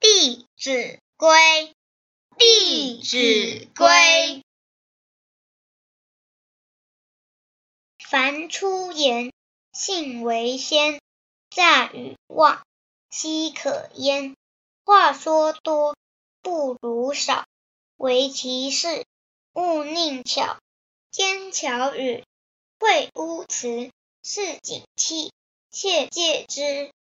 《弟子规》《弟子规》：凡出言，信为先；诈与妄，奚可焉？话说多，不如少。唯其事，勿佞巧。奸巧语，秽污词，市井气，切戒之。